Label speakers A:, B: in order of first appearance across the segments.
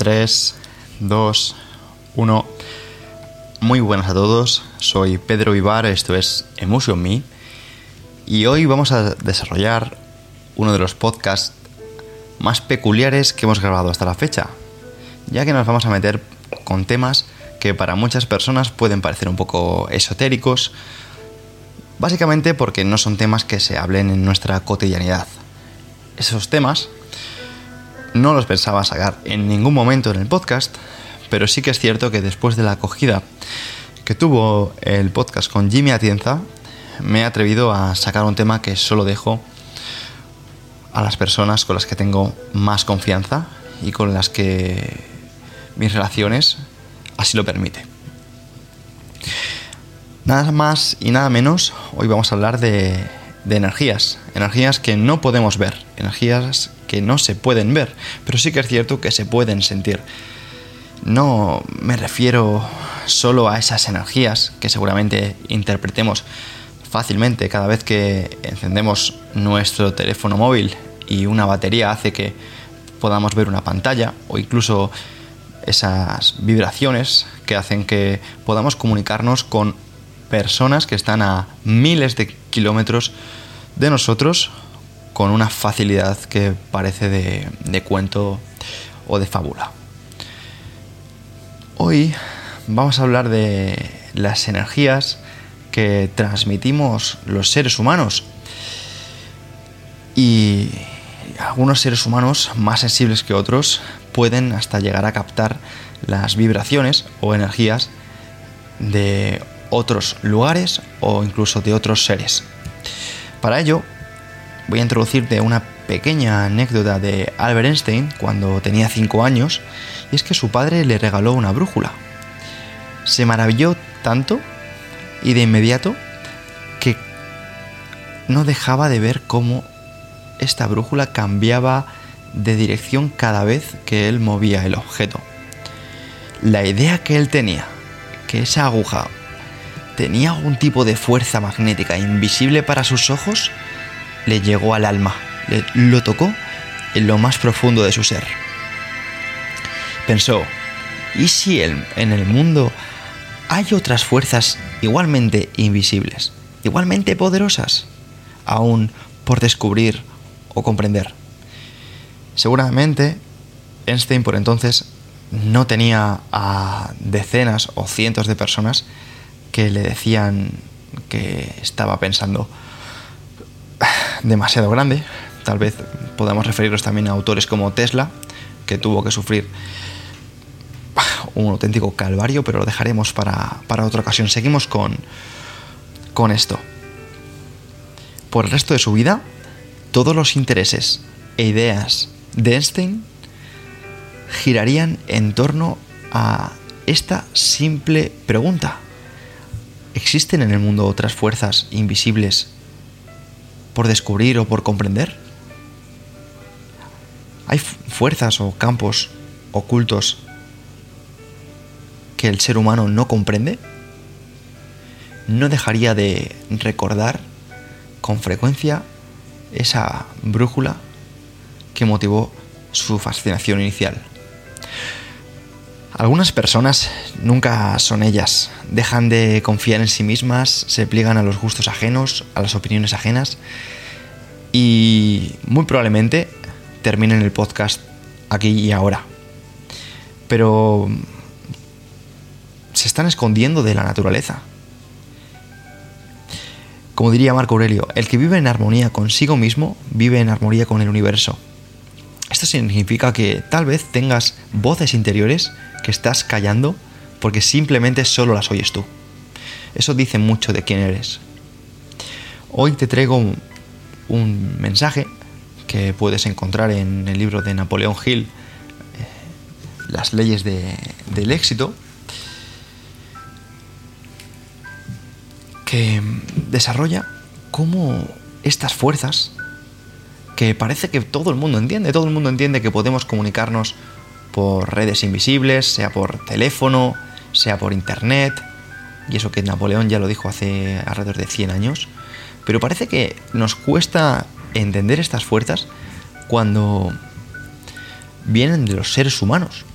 A: 3, 2, 1. Muy buenas a todos, soy Pedro Vivar, esto es Emotion Me y hoy vamos a desarrollar uno de los podcasts más peculiares que hemos grabado hasta la fecha, ya que nos vamos a meter con temas que para muchas personas pueden parecer un poco esotéricos, básicamente porque no son temas que se hablen en nuestra cotidianidad. Esos temas no los pensaba sacar en ningún momento en el podcast, pero sí que es cierto que después de la acogida que tuvo el podcast con Jimmy Atienza, me he atrevido a sacar un tema que solo dejo a las personas con las que tengo más confianza y con las que mis relaciones así lo permite. Nada más y nada menos, hoy vamos a hablar de, de energías, energías que no podemos ver, energías que no se pueden ver, pero sí que es cierto que se pueden sentir. No me refiero solo a esas energías que seguramente interpretemos fácilmente cada vez que encendemos nuestro teléfono móvil y una batería hace que podamos ver una pantalla o incluso esas vibraciones que hacen que podamos comunicarnos con personas que están a miles de kilómetros de nosotros con una facilidad que parece de, cuento o de fábula. Hoy vamos a hablar de las energías que transmitimos los seres humanos y algunos seres humanos más sensibles que otros pueden hasta llegar a captar las vibraciones o energías de otros lugares o incluso de otros seres. Para ello voy a introducirte una pequeña anécdota de Albert Einstein cuando tenía 5 años y es que su padre le regaló una brújula. Se maravilló tanto y de inmediato que no dejaba de ver cómo esta brújula cambiaba de dirección cada vez que él movía el objeto. La idea que él tenía, que esa aguja tenía algún tipo de fuerza magnética invisible para sus ojos, le llegó al alma, le, lo tocó en lo más profundo de su ser pensó, ¿y si en el mundo hay otras fuerzas igualmente invisibles, igualmente poderosas, aún por descubrir o comprender? Seguramente Einstein por entonces no tenía a decenas o cientos de personas que le decían que estaba pensando demasiado grande. Tal vez podamos referirnos también a autores como Tesla, que tuvo que sufrir un auténtico calvario, pero lo dejaremos para, otra ocasión. Seguimos con, con esto. Por el resto de su vida, todos los intereses e ideas de Einstein girarían en torno a esta simple pregunta. ¿Existen en el mundo otras fuerzas invisibles por descubrir o por comprender? ¿Hay fuerzas o campos ocultos que el ser humano no comprende, no dejaría de recordar con frecuencia esa brújula que motivó su fascinación inicial. Algunas personas nunca son ellas, dejan de confiar en sí mismas, se pliegan a los gustos ajenos, a las opiniones ajenas y muy probablemente terminen el podcast aquí y ahora. Pero se están escondiendo de la naturaleza. Como diría Marco Aurelio, el que vive en armonía consigo mismo vive en armonía con el universo. Esto significa que tal vez tengas voces interiores que estás callando porque simplemente solo las oyes tú. Eso dice mucho de quién eres. Hoy te traigo un, mensaje que puedes encontrar en el libro de Napoleón Hill, eh, las leyes del éxito, que desarrolla cómo estas fuerzas, que parece que todo el mundo entiende, todo el mundo entiende que podemos comunicarnos por redes invisibles, sea por teléfono, sea por internet, y eso que Napoleón ya lo dijo hace alrededor de 100 años, pero parece que nos cuesta entender estas fuerzas cuando vienen de los seres humanos.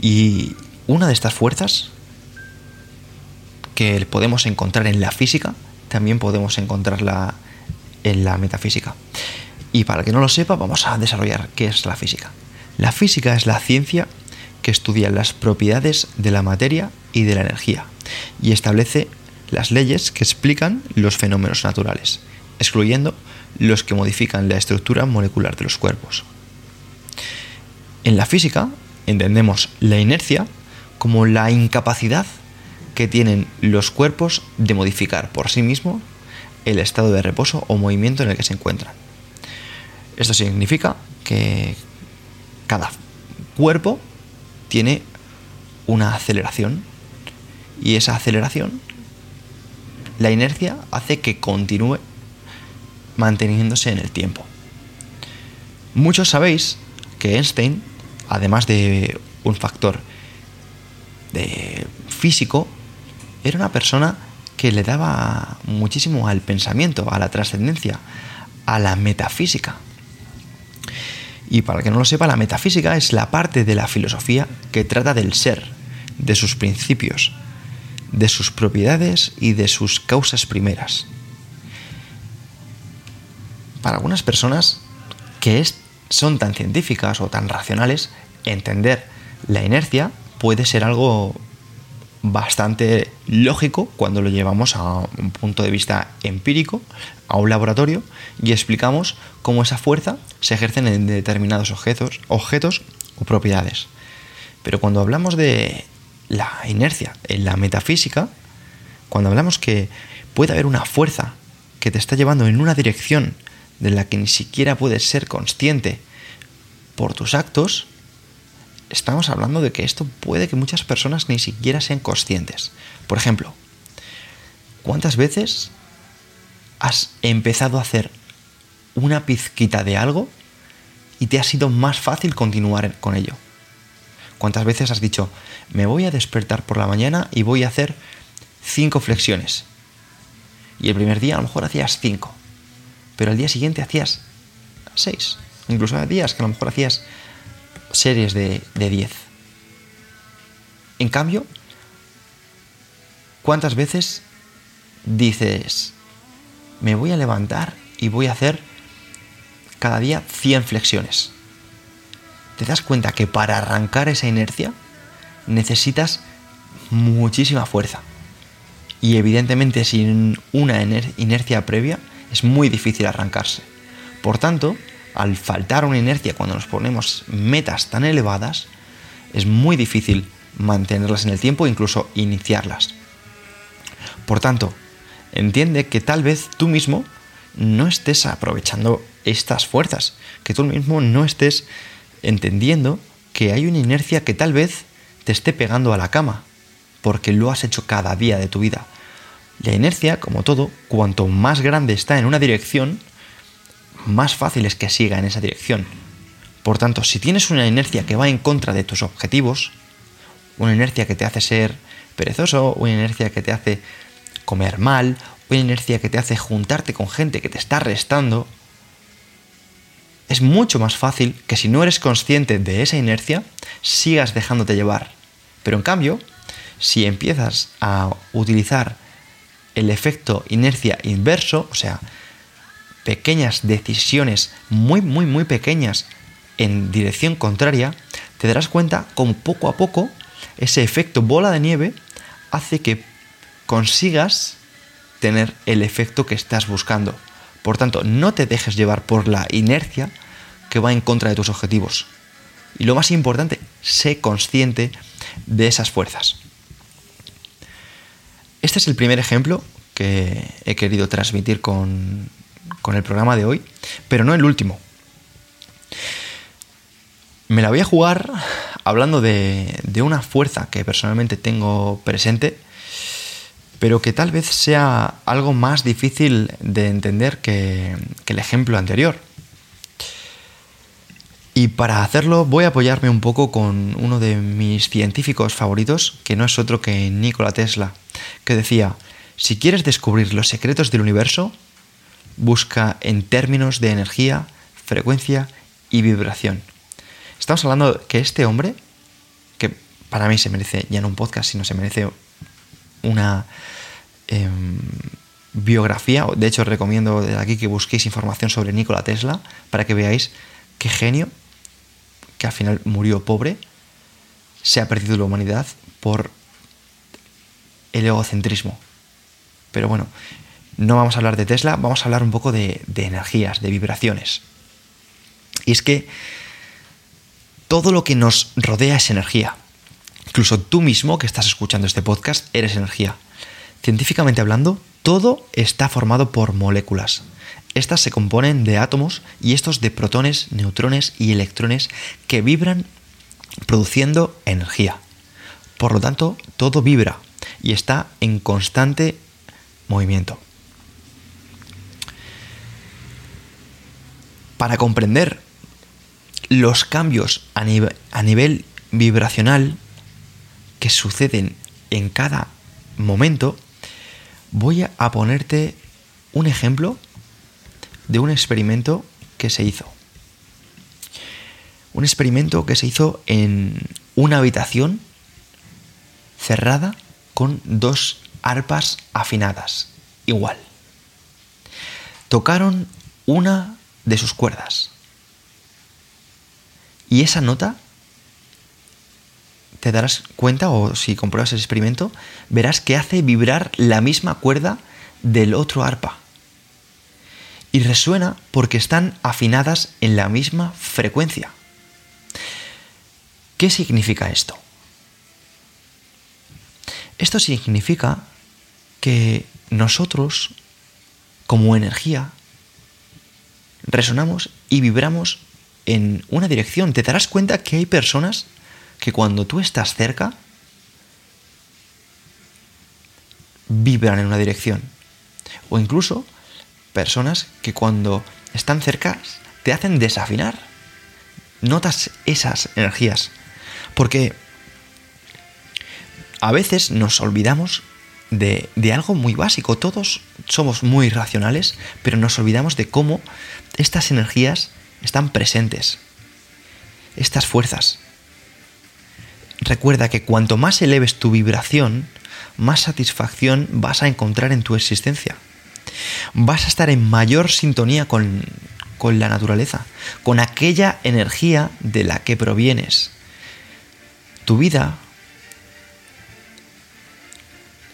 A: Y una de estas fuerzas que podemos encontrar en la física, también podemos encontrarla en la metafísica. Y para que no lo sepa, vamos a desarrollar qué es la física. La física es la ciencia que estudia las propiedades de la materia y de la energía y establece las leyes que explican los fenómenos naturales, excluyendo los que modifican la estructura molecular de los cuerpos. En la física entendemos la inercia como la incapacidad que tienen los cuerpos de modificar por sí mismos el estado de reposo o movimiento en el que se encuentran. Esto significa que cada cuerpo tiene una aceleración y esa aceleración, la inercia hace que continúe manteniéndose en el tiempo. Muchos sabéis que Einstein, además de un factor de físico, era una persona que le daba muchísimo al pensamiento, a la trascendencia, a la metafísica. Y para que no lo sepa, la metafísica es la parte de la filosofía que trata del ser, de sus principios, de sus propiedades y de sus causas primeras. Para algunas personas que son tan científicas o tan racionales, entender la inercia puede ser algo bastante lógico cuando lo llevamos a un punto de vista empírico, a un laboratorio, y explicamos cómo esa fuerza se ejerce en determinados objetos, objetos o propiedades. Pero cuando hablamos de la inercia en la metafísica, cuando hablamos que puede haber una fuerza que te está llevando en una dirección de la que ni siquiera puedes ser consciente por tus actos, estamos hablando de que esto puede que muchas personas ni siquiera sean conscientes. Por ejemplo, ¿cuántas veces has empezado a hacer una pizquita de algo y te ha sido más fácil continuar con ello? ¿Cuántas veces has dicho, me voy a despertar por la mañana y voy a hacer cinco flexiones? Y el primer día a lo mejor hacías cinco, pero al día siguiente hacías seis. Incluso días que a lo mejor hacías series de, 10. En cambio, ¿cuántas veces dices, me voy a levantar y voy a hacer cada día 100 flexiones? ¿Te das cuenta que para arrancar esa inercia necesitas muchísima fuerza? Y evidentemente sin una inercia previa es muy difícil arrancarse. Por tanto, al faltar una inercia cuando nos ponemos metas tan elevadas, es muy difícil mantenerlas en el tiempo e incluso iniciarlas. Por tanto, entiende que tal vez tú mismo no estés aprovechando estas fuerzas, que tú mismo no estés entendiendo que hay una inercia que tal vez te esté pegando a la cama, porque lo has hecho cada día de tu vida. La inercia, como todo, cuanto más grande está en una dirección, más fácil es que siga en esa dirección. Por tanto, si tienes una inercia que va en contra de tus objetivos, una inercia que te hace ser perezoso, una inercia que te hace comer mal, una inercia que te hace juntarte con gente que te está restando, es mucho más fácil que si no eres consciente de esa inercia, sigas dejándote llevar. Pero en cambio, si empiezas a utilizar el efecto inercia inverso, o sea, pequeñas decisiones muy, muy, muy pequeñas en dirección contraria, te darás cuenta como poco a poco ese efecto bola de nieve hace que consigas tener el efecto que estás buscando. Por tanto, no te dejes llevar por la inercia que va en contra de tus objetivos. Y lo más importante, sé consciente de esas fuerzas. Este es el primer ejemplo que he querido transmitir con, con el programa de hoy, pero no el último. me la voy a jugar hablando de, una fuerza que personalmente tengo presente, pero que tal vez sea algo más difícil de entender que, que el ejemplo anterior. Y para hacerlo voy a apoyarme un poco con uno de mis científicos favoritos, que no es otro que Nikola Tesla, que decía, si quieres descubrir los secretos del universo, busca en términos de energía, frecuencia y vibración. Estamos hablando que este hombre, que para mí se merece ya no un podcast, sino se merece una em, biografía, de hecho recomiendo desde aquí que busquéis información sobre Nikola Tesla para que veáis qué genio que al final murió pobre, se ha perdido la humanidad por el egocentrismo. Pero bueno, no vamos a hablar de Tesla, vamos a hablar un poco de, energías, de vibraciones. Y es que todo lo que nos rodea es energía. Incluso tú mismo que estás escuchando este podcast eres energía. Científicamente hablando, todo está formado por moléculas. Estas se componen de átomos y estos de protones, neutrones y electrones que vibran produciendo energía. Por lo tanto, todo vibra y está en constante movimiento. Para comprender los cambios a, nivel vibracional que suceden en cada momento, voy a ponerte un ejemplo de un experimento que se hizo. Un experimento que se hizo en una habitación cerrada con dos arpas afinadas, igual. Tocaron una de sus cuerdas. Y esa nota, te darás cuenta, o si compruebas el experimento, verás que hace vibrar la misma cuerda del otro arpa y resuena porque están afinadas en la misma frecuencia. ¿Qué significa esto? Esto significa que nosotros, como energía, resonamos y vibramos en una dirección. Te darás cuenta que hay personas que cuando tú estás cerca, vibran en una dirección. O incluso personas que cuando están cerca te hacen desafinar. Notas esas energías. Porque a veces nos olvidamos de, algo muy básico. Todos somos muy racionales, pero nos olvidamos de cómo estas energías están presentes. Estas fuerzas. Recuerda que cuanto más eleves tu vibración, más satisfacción vas a encontrar en tu existencia vas a estar en mayor sintonía con, la naturaleza, con aquella energía de la que provienes. Tu vida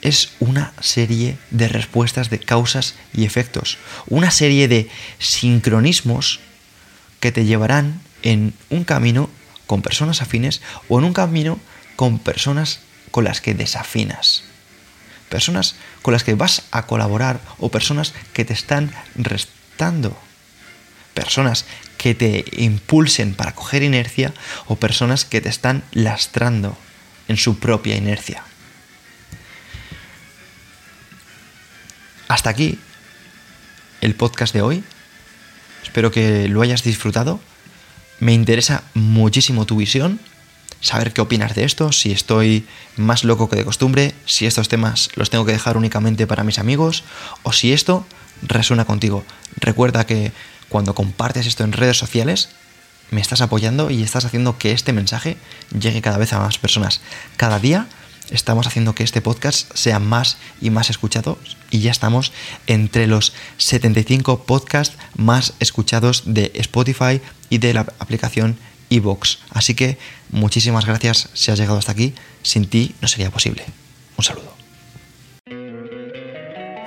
A: es una serie de respuestas de causas y efectos, una serie de sincronismos que te llevarán en un camino con personas afines o en un camino con personas con las que desafinas. Personas con las que vas a colaborar o personas que te están restando, personas que te impulsen para coger inercia o personas que te están lastrando en su propia inercia. Hasta aquí el podcast de hoy. Espero que lo hayas disfrutado. Me interesa muchísimo tu visión saber qué opinas de esto, si estoy más loco que de costumbre, si estos temas los tengo que dejar únicamente para mis amigos o si esto resuena contigo. Recuerda que cuando compartes esto en redes sociales, me estás apoyando y estás haciendo que este mensaje llegue cada vez a más personas. Cada día estamos haciendo que este podcast sea más y más escuchado y ya estamos entre los 75 podcasts más escuchados de Spotify y de la aplicación Evox. Así que muchísimas gracias si has llegado hasta aquí. Sin ti no sería posible. Un saludo.